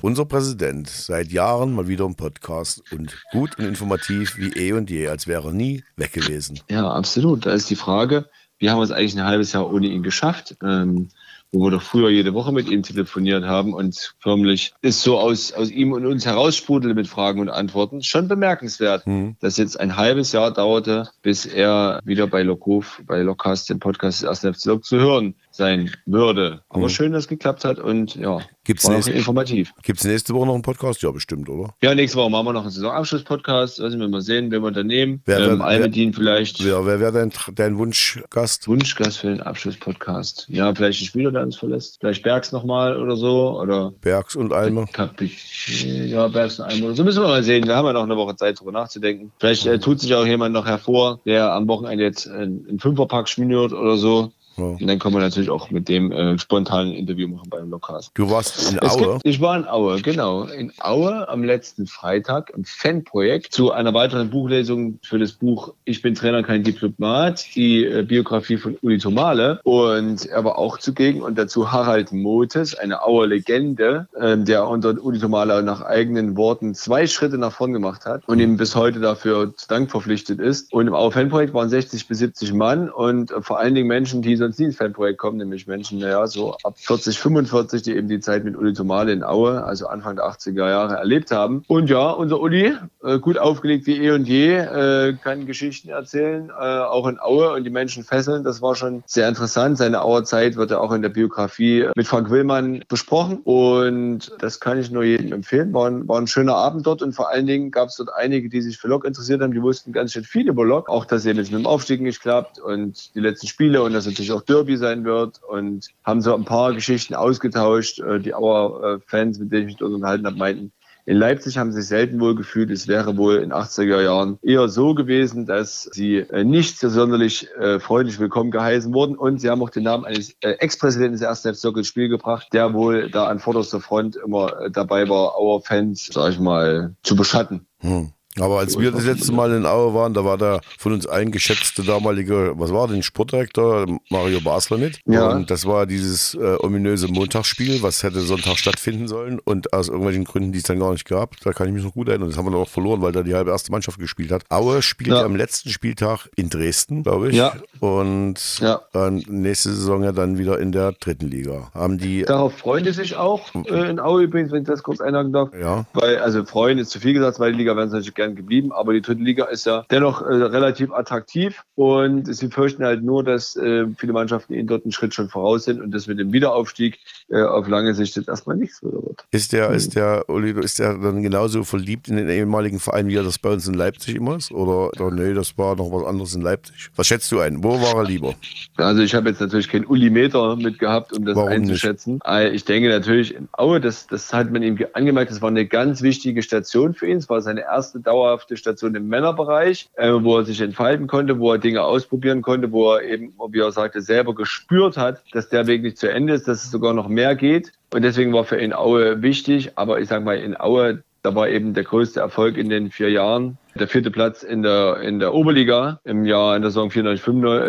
Unser Präsident, seit Jahren mal wieder im Podcast und gut und informativ wie eh und je, als wäre er nie weg gewesen. Ja, absolut. Da ist die Frage, wir haben es eigentlich ein halbes Jahr ohne ihn geschafft. Ähm, wo wir doch früher jede Woche mit ihm telefoniert haben und förmlich ist so aus, aus ihm und uns heraussprudelt mit Fragen und Antworten. Schon bemerkenswert, mhm. dass jetzt ein halbes Jahr dauerte, bis er wieder bei Lokhof, bei Lokcast, dem Podcast des 1. FC Lok zu hören sein würde. Aber mhm. schön, dass es geklappt hat und ja, gibt's war nächste, informativ. Gibt es nächste Woche noch einen Podcast? Ja, bestimmt, oder? Ja, nächste Woche machen wir noch einen Saisonabschluss-Podcast. Lassen wir mal sehen, wen wir da nehmen. Wer, ähm, wer, Almedin vielleicht. Wer, wer wäre dein, dein Wunschgast? Wunschgast für den Abschluss-Podcast. Ja, vielleicht ein Spieler, der uns verlässt. Vielleicht Bergs nochmal oder so. Oder Bergs und Almer. Ja, Bergs und Almer. So müssen wir mal sehen. Wir haben ja noch eine Woche Zeit, darüber nachzudenken. Vielleicht äh, tut sich auch jemand noch hervor, der am Wochenende jetzt einen Fünferpack schmiert oder so. Ja. Und dann können wir natürlich auch mit dem äh, spontanen Interview machen beim Lokast. Du warst in Aue? Gibt, ich war in Aue, genau. In Aue am letzten Freitag im Fanprojekt zu einer weiteren Buchlesung für das Buch Ich bin Trainer, kein Diplomat, die äh, Biografie von Uli Tomale. Und er war auch zugegen und dazu Harald Motes, eine Auer Legende, äh, der unter Uli Tomale nach eigenen Worten zwei Schritte nach vorn gemacht hat und ihm bis heute dafür zu Dank verpflichtet ist. Und im Aue Fanprojekt waren 60 bis 70 Mann und äh, vor allen Dingen Menschen, die so ins Fanprojekt kommen, nämlich Menschen, naja, so ab 40, 45, die eben die Zeit mit Uli Tomale in Aue, also Anfang der 80er Jahre, erlebt haben. Und ja, unser Uli, äh, gut aufgelegt wie eh und je, äh, kann Geschichten erzählen, äh, auch in Aue und die Menschen fesseln. Das war schon sehr interessant. Seine Auer Zeit wird ja auch in der Biografie mit Frank Willmann besprochen und das kann ich nur jedem empfehlen. War ein, war ein schöner Abend dort und vor allen Dingen gab es dort einige, die sich für Lok interessiert haben. Die wussten ganz schön viel über Lok, auch dass eben jetzt mit dem Aufstieg nicht klappt und die letzten Spiele und dass natürlich auch Derby sein wird und haben so ein paar Geschichten ausgetauscht. Äh, die Auer-Fans, mit denen ich mich unterhalten habe, meinten, in Leipzig haben sie sich selten wohl gefühlt. Es wäre wohl in 80er Jahren eher so gewesen, dass sie äh, nicht so sonderlich äh, freundlich willkommen geheißen wurden. Und sie haben auch den Namen eines äh, Ex-Präsidenten des ersten F Circle Spiel gebracht, der wohl da an vorderster Front immer äh, dabei war, Our Fans, sag ich mal, zu beschatten. Hm. Aber als wir das letzte Mal in Aue waren, da war der von uns eingeschätzte damalige, was war denn, Sportdirektor Mario Basler mit. Ja. Und das war dieses äh, ominöse Montagsspiel, was hätte Sonntag stattfinden sollen. Und aus irgendwelchen Gründen, die es dann gar nicht gab, da kann ich mich noch gut erinnern. Das haben wir dann auch verloren, weil da die halbe erste Mannschaft gespielt hat. Aue spielt ja. am letzten Spieltag in Dresden, glaube ich. Ja. Und ja. nächste Saison ja dann wieder in der dritten Liga. Haben die. Darauf freuen die sich auch äh, in Aue übrigens, wenn ich das kurz einhaken darf. Ja. Weil, also freuen ist zu viel gesagt, weil die Liga werden sie natürlich gerne gern geblieben, aber die dritte Liga ist ja dennoch äh, relativ attraktiv und sie fürchten halt nur, dass äh, viele Mannschaften ihnen dort einen Schritt schon voraus sind und das mit dem Wiederaufstieg äh, auf lange Sicht jetzt erstmal nichts wird. Ist der, mhm. ist der, Oliver, ist der dann genauso verliebt in den ehemaligen Verein, wie er das bei uns in Leipzig immer ist? Oder, oder nee, das war noch was anderes in Leipzig? Was schätzt du ein? Wo war er lieber? Also ich habe jetzt natürlich keinen Ulimeter mitgehabt, um das Warum einzuschätzen. Nicht? Äh, ich denke natürlich in Aue, das, das hat man ihm angemerkt, das war eine ganz wichtige Station für ihn. Es war seine erste Dauer dauerhafte Station im Männerbereich, äh, wo er sich entfalten konnte, wo er Dinge ausprobieren konnte, wo er eben, wie er sagte, selber gespürt hat, dass der Weg nicht zu Ende ist, dass es sogar noch mehr geht. Und deswegen war für ihn Aue wichtig. Aber ich sage mal, in Aue, da war eben der größte Erfolg in den vier Jahren. Der vierte Platz in der, in der Oberliga im Jahr in der Saison 84,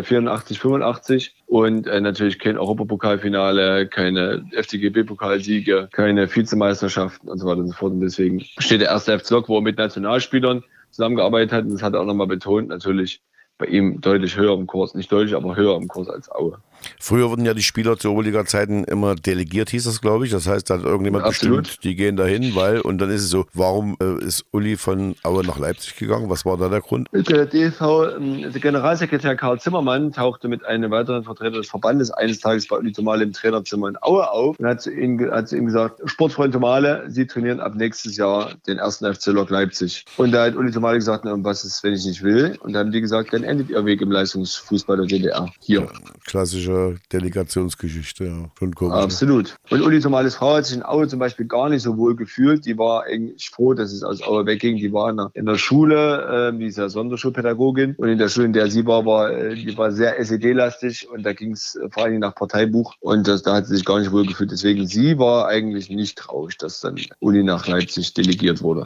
84 85 und äh, natürlich kein Europapokalfinale, keine FCGB-Pokalsiege, keine Vizemeisterschaften und so weiter und so fort. Und deswegen steht der erste FC Lok, wo er mit Nationalspielern zusammengearbeitet hat. Und das hat er auch nochmal betont, natürlich bei ihm deutlich höher im Kurs. Nicht deutlich, aber höher im Kurs als Aue. Früher wurden ja die Spieler zu Oberliga-Zeiten immer delegiert, hieß das, glaube ich. Das heißt, da hat irgendjemand Absolut. bestimmt, die gehen dahin, weil, und dann ist es so, warum äh, ist Uli von Aue nach Leipzig gegangen? Was war da der Grund? Der DSV, ähm, der Generalsekretär Karl Zimmermann tauchte mit einem weiteren Vertreter des Verbandes eines Tages bei Uli Tomale im Trainerzimmer in Aue auf und hat zu ihm, hat zu ihm gesagt, Sportfreund Tomale, Sie trainieren ab nächstes Jahr den ersten FC Lok Leipzig. Und da hat Uli Tomale gesagt, na, was ist, wenn ich nicht will? Und dann haben die gesagt, dann endet Ihr Weg im Leistungsfußball der DDR. Hier. Ja, klassischer klassische Delegationsgeschichte. Ja. Schon komisch. Absolut. Und Uli Tomales Frau hat sich in Aue zum Beispiel gar nicht so wohl gefühlt. Die war eigentlich froh, dass es aus Aue wegging. Die war in der, in der Schule, äh, die ist ja Sonderschulpädagogin. Und in der Schule, in der sie war, war äh, die war sehr SED-lastig. Und da ging es vor allem nach Parteibuch. Und das, da hat sie sich gar nicht wohl gefühlt. Deswegen, sie war eigentlich nicht traurig, dass dann Uli nach Leipzig delegiert wurde.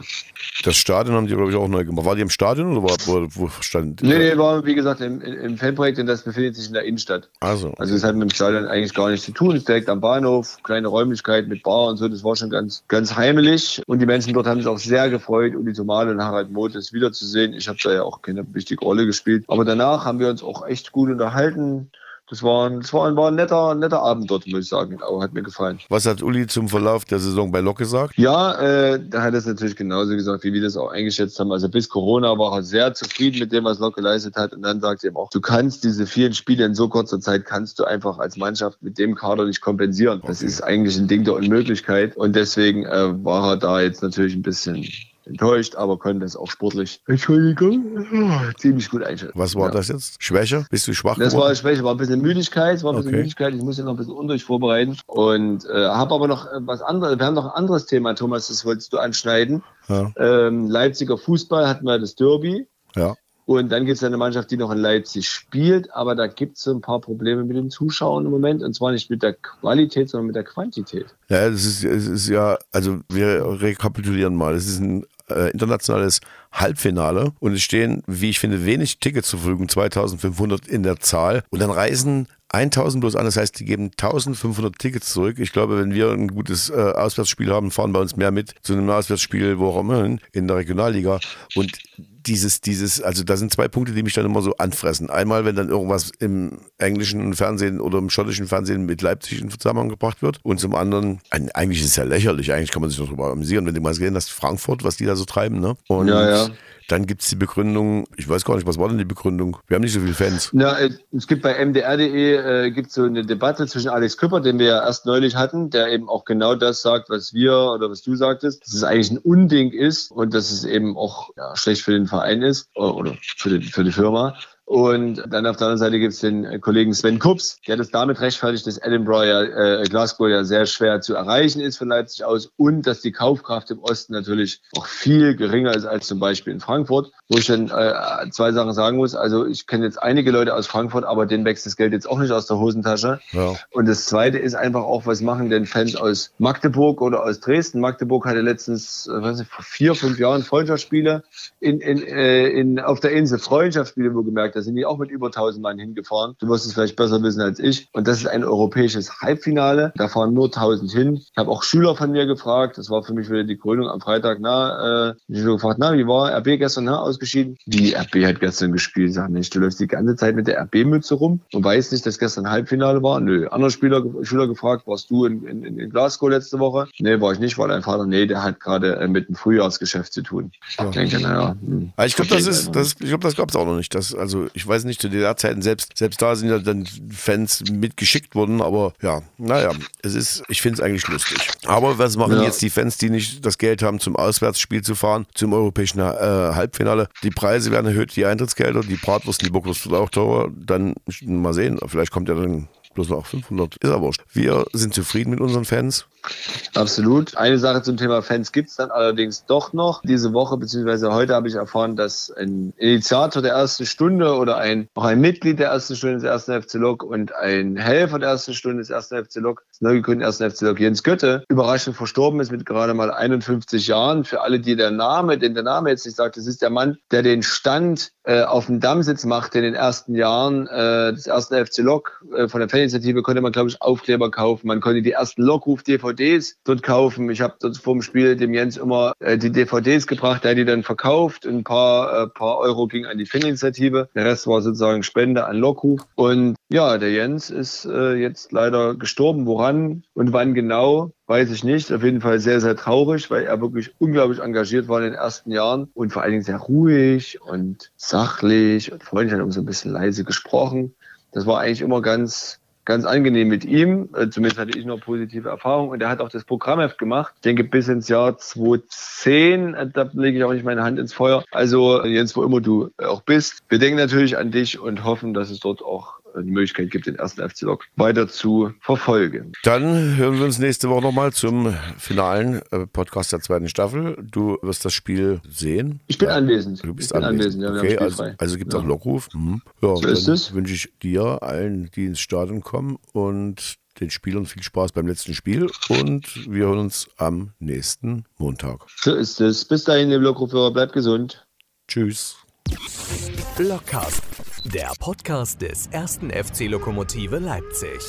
Das Stadion haben die, glaube ich, auch neu gemacht. War die im Stadion oder war, wo, wo stand? Nee, nee, war, wie gesagt, im, im Fanprojekt und das befindet sich in der Innenstadt. Also. Also es hat mit dem Stadion eigentlich gar nichts zu tun. Es ist direkt am Bahnhof, kleine Räumlichkeit mit Bar und so. Das war schon ganz, ganz heimelig. Und die Menschen dort haben sich auch sehr gefreut, Uli Tomale und Harald Motes wiederzusehen. Ich habe da ja auch keine wichtige Rolle gespielt. Aber danach haben wir uns auch echt gut unterhalten das war ein, das war ein, war ein netter, netter Abend dort, muss ich sagen. Aber hat mir gefallen. Was hat Uli zum Verlauf der Saison bei Lok gesagt? Ja, äh, da hat es natürlich genauso gesagt, wie wir das auch eingeschätzt haben. Also bis Corona war er sehr zufrieden mit dem, was Lok geleistet hat. Und dann sagt er eben auch, du kannst diese vielen Spiele in so kurzer Zeit, kannst du einfach als Mannschaft mit dem Kader nicht kompensieren. Das ist eigentlich ein Ding der Unmöglichkeit. Und deswegen äh, war er da jetzt natürlich ein bisschen enttäuscht, aber konnte es auch sportlich, Entschuldigung, [LAUGHS] ziemlich gut einschätzen. Was war ja. das jetzt? Schwäche? Bist du schwach Das geworden? war Schwäche, war ein bisschen Müdigkeit, war ein bisschen okay. Müdigkeit. Ich musste noch ein bisschen undurch vorbereiten und äh, habe aber noch äh, was anderes. Wir haben noch ein anderes Thema, Thomas, das wolltest du anschneiden. Ja. Ähm, Leipziger Fußball hatten wir das Derby. Ja. Und dann gibt es eine Mannschaft, die noch in Leipzig spielt, aber da gibt es so ein paar Probleme mit den Zuschauern im Moment und zwar nicht mit der Qualität, sondern mit der Quantität. Ja, das ist, es ist ja, also wir rekapitulieren mal. Es ist ein äh, internationales Halbfinale und es stehen, wie ich finde, wenig Tickets zur Verfügung, 2500 in der Zahl. Und dann reisen 1000 bloß an, das heißt, die geben 1500 Tickets zurück. Ich glaube, wenn wir ein gutes äh, Auswärtsspiel haben, fahren bei uns mehr mit zu einem Auswärtsspiel, wo auch immer, in der Regionalliga. Und dieses, dieses, also da sind zwei Punkte, die mich dann immer so anfressen. Einmal, wenn dann irgendwas im englischen Fernsehen oder im schottischen Fernsehen mit Leipzig in Zusammenhang gebracht wird. Und zum anderen, eigentlich ist es ja lächerlich, eigentlich kann man sich noch darüber amüsieren, wenn du mal gesehen hast, Frankfurt, was die da so treiben, ne? Und ja, ja. Dann gibt es die Begründung, ich weiß gar nicht, was war denn die Begründung? Wir haben nicht so viele Fans. Ja, äh, es gibt bei mdr.de äh, gibt so eine Debatte zwischen Alex Küpper, den wir ja erst neulich hatten, der eben auch genau das sagt, was wir oder was du sagtest, dass es eigentlich ein Unding ist und dass es eben auch ja, schlecht für den Verein ist oder für die, für die Firma. Und dann auf der anderen Seite gibt es den äh, Kollegen Sven Kups, der das damit rechtfertigt, dass Edinburgh ja, äh, Glasgow ja sehr schwer zu erreichen ist von Leipzig aus und dass die Kaufkraft im Osten natürlich auch viel geringer ist als zum Beispiel in Frankfurt. Wo ich dann äh, zwei Sachen sagen muss. Also ich kenne jetzt einige Leute aus Frankfurt, aber denen wächst das Geld jetzt auch nicht aus der Hosentasche. Ja. Und das Zweite ist einfach auch, was machen denn Fans aus Magdeburg oder aus Dresden? Magdeburg hatte letztens, äh, weiß nicht, vor vier, fünf Jahren Freundschaftsspiele in, in, äh, in, auf der Insel. Freundschaftsspiele, wo gemerkt, da sind die auch mit über 1000 Mann hingefahren. Du wirst es vielleicht besser wissen als ich. Und das ist ein europäisches Halbfinale. Da fahren nur 1000 hin. Ich habe auch Schüler von mir gefragt. Das war für mich wieder die Krönung am Freitag. Na, äh, ich habe gefragt, na, wie war RB gestern na, ausgeschieden? Die RB hat gestern gespielt. Sag nicht, du läufst die ganze Zeit mit der RB-Mütze rum und weißt nicht, dass gestern Halbfinale war. Nö. Andere Spieler, Schüler gefragt, warst du in, in, in Glasgow letzte Woche? Nee, war ich nicht, war dein Vater. Nee, der hat gerade äh, mit dem Frühjahrsgeschäft zu tun. Ja. Ich denke, naja. Hm. Ich glaube, das ist, das, ich glaube, das gab es auch noch nicht. Das, also, ich weiß nicht, zu der Zeiten selbst, selbst da sind ja dann Fans mitgeschickt worden, aber ja, naja, es ist, ich finde es eigentlich lustig. Aber was machen ja. jetzt die Fans, die nicht das Geld haben, zum Auswärtsspiel zu fahren, zum europäischen äh, Halbfinale? Die Preise werden erhöht, die Eintrittsgelder, die Bratwurst, die Bockwurst wird auch teurer. Dann mal sehen, vielleicht kommt ja dann bloß noch 500. Ist aber wurscht. Wir sind zufrieden mit unseren Fans. Absolut. Eine Sache zum Thema Fans gibt es dann allerdings doch noch. Diese Woche bzw. heute habe ich erfahren, dass ein Initiator der ersten Stunde oder ein, auch ein Mitglied der ersten Stunde des ersten FC Lok und ein Helfer der ersten Stunde des ersten FC Lok, des neu gegründeten ersten FC Lok, Jens Götte, überraschend verstorben ist mit gerade mal 51 Jahren. Für alle, die der Name, den der Name jetzt nicht sagt, das ist der Mann, der den Stand äh, auf dem Dammsitz machte in den ersten Jahren äh, des ersten FC Lok. Äh, von der Faninitiative konnte man, glaube ich, Aufkleber kaufen. Man konnte die ersten Lockruf-DVDs DVDs dort kaufen. Ich habe dort vor dem Spiel dem Jens immer äh, die DVDs gebracht, der hat die dann verkauft. Ein paar, äh, paar Euro ging an die Fan-Initiative. Der Rest war sozusagen Spende an Lockruf. Und ja, der Jens ist äh, jetzt leider gestorben. Woran und wann genau, weiß ich nicht. Auf jeden Fall sehr, sehr traurig, weil er wirklich unglaublich engagiert war in den ersten Jahren und vor allen Dingen sehr ruhig und sachlich und freundlich hat immer so ein bisschen leise gesprochen. Das war eigentlich immer ganz, ganz angenehm mit ihm. Äh, zumindest hatte ich noch positive Erfahrungen. Und er hat auch das Programmheft gemacht. Ich denke, bis ins Jahr 2010, äh, da lege ich auch nicht meine Hand ins Feuer. Also, Jens, wo immer du auch bist. Wir denken natürlich an dich und hoffen, dass es dort auch die Möglichkeit gibt, den ersten FC Lok weiter zu verfolgen. Dann hören wir uns nächste Woche nochmal zum finalen äh, Podcast der zweiten Staffel. Du wirst das Spiel sehen. Ich bin ja. anwesend. Du bist anwesend. anwesend. Ja, okay, also, also gibt es ja. auch Lockruf. Mhm. Ja, so ist es. wünsche ich dir, allen, die ins Stadion kommen und den Spielern viel Spaß beim letzten Spiel und wir hören uns am nächsten Montag. So ist es. Bis dahin, liebe Lockrufhörer, bleibt gesund. Tschüss. Blockcast, der Podcast des ersten FC Lokomotive Leipzig.